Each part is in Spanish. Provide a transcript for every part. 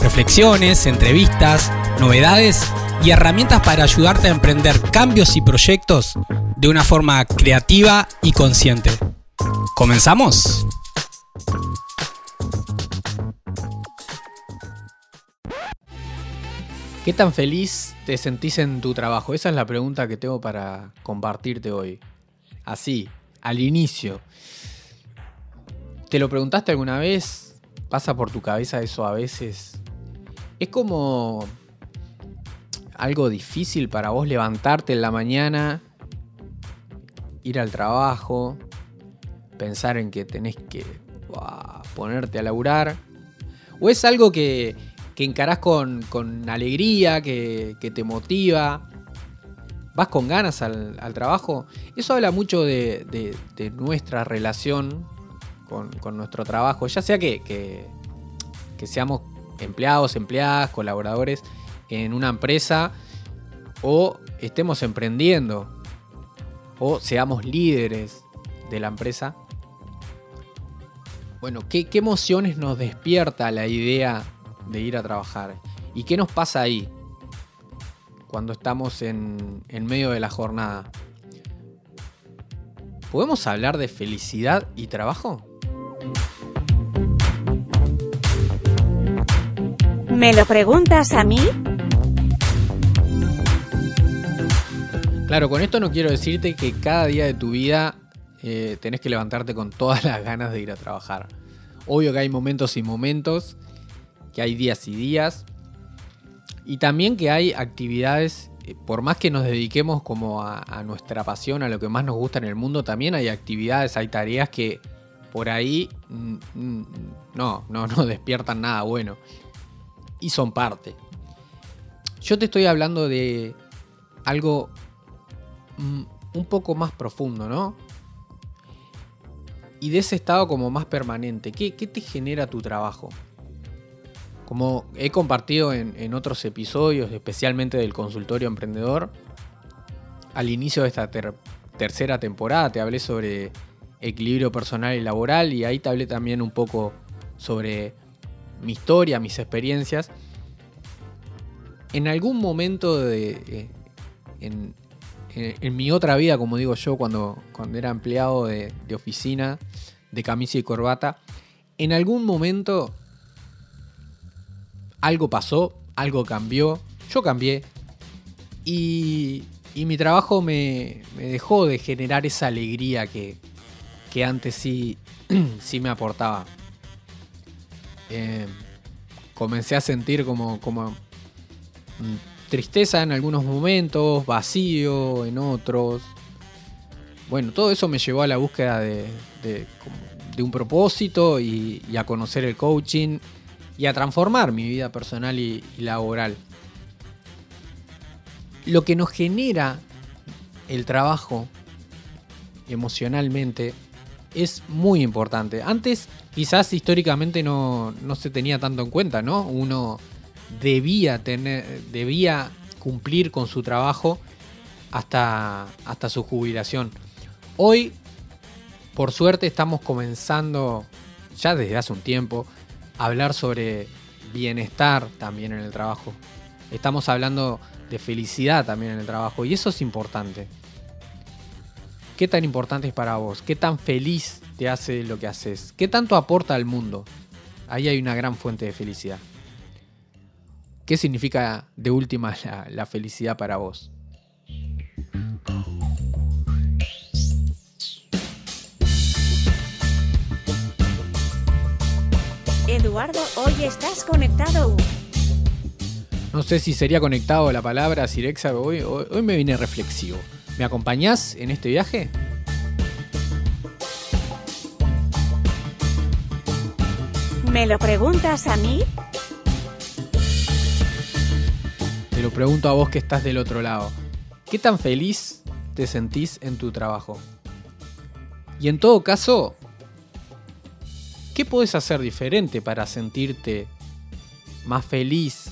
reflexiones, entrevistas, novedades y herramientas para ayudarte a emprender cambios y proyectos de una forma creativa y consciente. ¿Comenzamos? ¿Qué tan feliz te sentís en tu trabajo? Esa es la pregunta que tengo para compartirte hoy. Así, al inicio. ¿Te lo preguntaste alguna vez? ¿Pasa por tu cabeza eso a veces? Es como algo difícil para vos levantarte en la mañana, ir al trabajo, pensar en que tenés que ponerte a laburar? ¿O es algo que, que encarás con, alegría, que, te motiva? ¿Vas con ganas al, trabajo? Eso habla mucho de, nuestra relación con, nuestro trabajo, ya sea que, que seamos empleados, empleadas, colaboradores en una empresa o estemos emprendiendo o seamos líderes de la empresa. Bueno, ¿qué, emociones nos despierta la idea de ir a trabajar? ¿Y qué nos pasa ahí cuando estamos en, medio de la jornada? ¿Podemos hablar de felicidad y trabajo? ¿Me lo preguntas a mí? Claro, con esto no quiero decirte que cada día de tu vida eh, tenés que levantarte con todas las ganas de ir a trabajar. Obvio que hay momentos y momentos, que hay días y días, y también que hay actividades, eh, por más que nos dediquemos como a, nuestra pasión, a lo que más nos gusta en el mundo, también hay actividades, hay tareas que por ahí mm, mm, no, no, no despiertan nada bueno. Y son parte. Yo te estoy hablando de algo Mm, un poco más profundo, ¿no? Y de ese estado como más permanente. ¿Qué, te genera tu trabajo? Como he compartido en, otros episodios, especialmente del consultorio emprendedor, al inicio de esta tercera temporada te hablé sobre equilibrio personal y laboral y ahí te hablé también un poco sobre mi historia, mis experiencias. En algún momento de, eh, en, en, mi otra vida, como digo yo, cuando, cuando era empleado de, oficina, de camisa y corbata, en algún momento algo pasó, algo cambió, yo cambié y, mi trabajo me, dejó de generar esa alegría que, antes sí, sí me aportaba. Eh, comencé a sentir como, como tristeza en algunos momentos, vacío en otros. Bueno, todo eso me llevó a la búsqueda de, un propósito y, a conocer el coaching y a transformar mi vida personal y, laboral. Lo que nos genera el trabajo emocionalmente es muy importante. Antes quizás históricamente no, no, se tenía tanto en cuenta, ¿no? Uno debía, tener, debía cumplir con su trabajo hasta, hasta su jubilación. Hoy, por suerte, estamos comenzando, ya desde hace un tiempo, a hablar sobre bienestar también en el trabajo. Estamos hablando de felicidad también en el trabajo y eso es importante. ¿Qué tan importante es para vos? ¿Qué tan feliz te hace lo que haces? ¿Qué tanto aporta al mundo? Ahí hay una gran fuente de felicidad. ¿Qué significa de última la, felicidad para vos? Eduardo, hoy estás conectado. No sé si sería conectado la palabra Sirexa, hoy, hoy, me vine reflexivo. ¿Me acompañás en este viaje? ¿Me lo preguntas a mí? te lo pregunto a vos que estás del otro lado. ¿Qué tan feliz te sentís en tu trabajo. Y en todo caso, ¿qué puedes hacer diferente para sentirte más feliz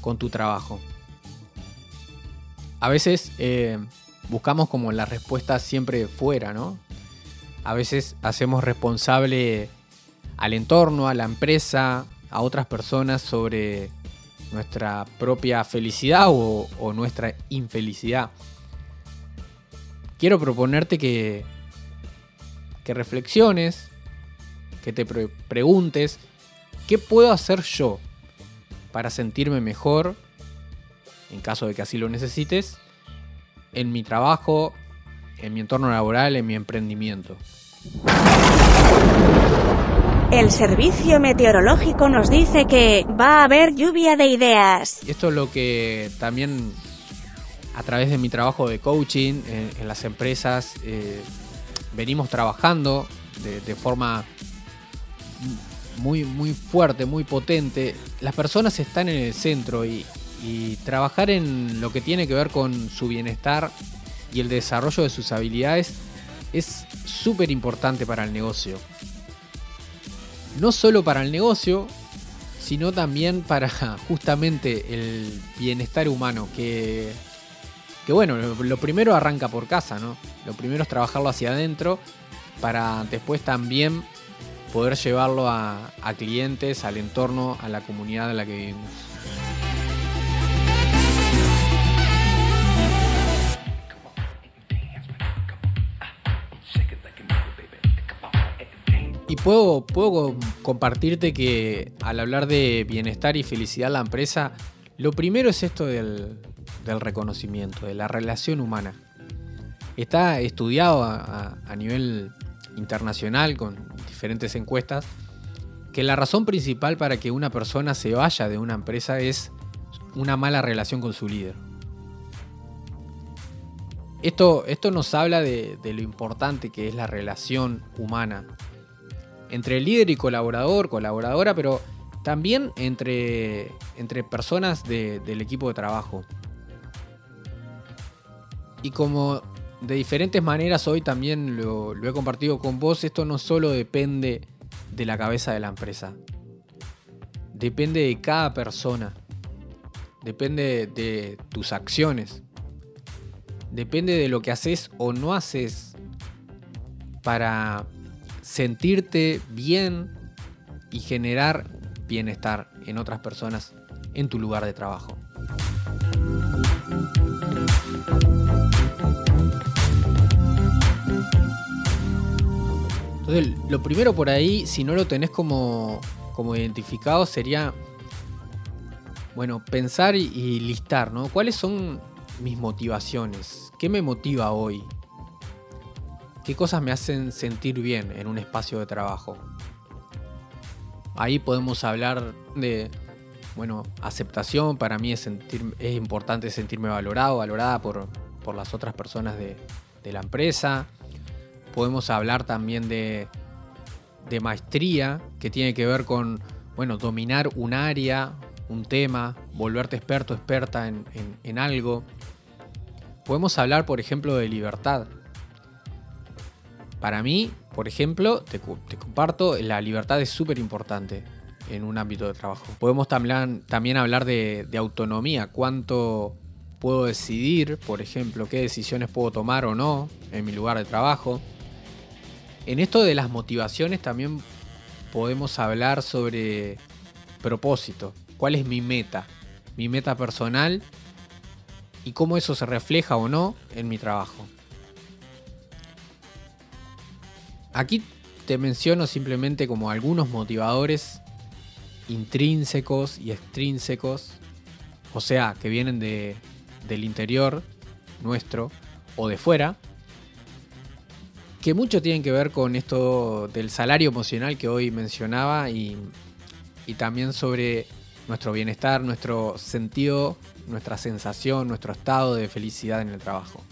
con tu trabajo? A veces eh, buscamos como la respuesta siempre fuera, ¿no? A veces hacemos responsable al entorno, a la empresa, a otras personas sobre nuestra propia felicidad o, nuestra infelicidad. Quiero proponerte que, que reflexiones, que te pre- preguntes, ¿qué puedo hacer yo para sentirme mejor, en caso de que así lo necesites, en mi trabajo, en mi entorno laboral, en mi emprendimiento? El servicio meteorológico nos dice que va a haber lluvia de ideas. Esto es lo que también a través de mi trabajo de coaching en, en las empresas eh, venimos trabajando de, de forma muy, muy fuerte, muy potente. Las personas están en el centro y, y trabajar en lo que tiene que ver con su bienestar y el desarrollo de sus habilidades es súper importante para el negocio. No solo para el negocio, sino también para justamente el bienestar humano, que, que bueno, lo, primero arranca por casa, ¿no? Lo primero es trabajarlo hacia adentro para después también poder llevarlo a, a clientes, al entorno, a la comunidad en la que vivimos. Puedo, puedo compartirte que al hablar de bienestar y felicidad en la empresa, lo primero es esto del, reconocimiento, de la relación humana. Está estudiado a, nivel internacional con diferentes encuestas que la razón principal para que una persona se vaya de una empresa es una mala relación con su líder. Esto, esto nos habla de lo importante que es la relación humana entre líder y colaborador, colaboradora, pero también entre, entre personas de- del equipo de trabajo. Y como de diferentes maneras hoy también lo he compartido con vos, esto no solo depende de la cabeza de la empresa. Depende de cada persona. Depende de tus acciones. Depende de lo que haces o no haces para sentirte bien y generar bienestar en otras personas en tu lugar de trabajo. Entonces, lo primero por ahí, si no lo tenés como, como identificado, sería, bueno, pensar y, listar, ¿no? ¿Cuáles son mis motivaciones? ¿Qué me motiva hoy? ¿Qué cosas me hacen sentir bien en un espacio de trabajo? Ahí podemos hablar de, bueno, aceptación. Para mí es, importante sentirme valorado, valorada por, por las otras personas de, la empresa. Podemos hablar también de, de maestría, que tiene que ver con, bueno, dominar un área, un tema, volverte experto, experta en algo. Podemos hablar, por ejemplo, de libertad. Para mí, por ejemplo, te, comparto, la libertad es súper importante en un ámbito de trabajo. Podemos también, también hablar de, de autonomía, cuánto puedo decidir, por ejemplo, qué decisiones puedo tomar o no en mi lugar de trabajo. En esto de las motivaciones también podemos hablar sobre propósito, cuál es mi meta, mi meta personal y cómo eso se refleja o no en mi trabajo. Aquí te menciono simplemente como algunos motivadores intrínsecos y extrínsecos, o sea, que vienen de, del interior nuestro o de fuera, que mucho tienen que ver con esto del salario emocional que hoy mencionaba y, y también sobre nuestro bienestar, nuestro sentido, nuestra sensación, nuestro estado de felicidad en el trabajo.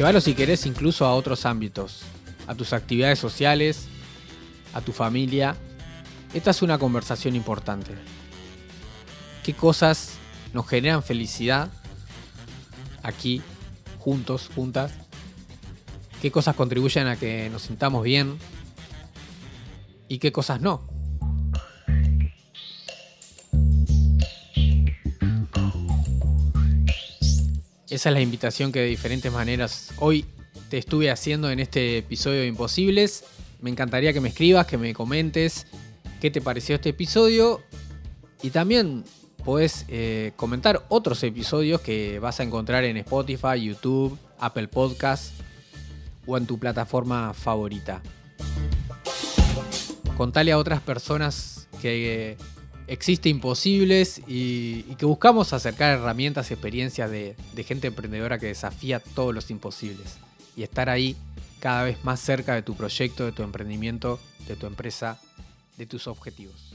Llévalo si querés incluso a otros ámbitos, a tus actividades sociales, a tu familia. Esta es una conversación importante. qué cosas nos generan felicidad aquí, juntos, juntas, qué cosas contribuyen a que nos sintamos bien y qué cosas no. Esa es la invitación que de diferentes maneras hoy te estuve haciendo en este episodio de Imposibles. Me encantaría que me escribas, que me comentes qué te pareció este episodio. Y también puedes eh, comentar otros episodios que vas a encontrar en Spotify, YouTube, Apple Podcasts o en tu plataforma favorita. Contale a otras personas que existe imposibles y, que buscamos acercar herramientas y experiencias de gente emprendedora que desafía todos los imposibles y estar ahí cada vez más cerca de tu proyecto, de tu emprendimiento, de tu empresa, de tus objetivos.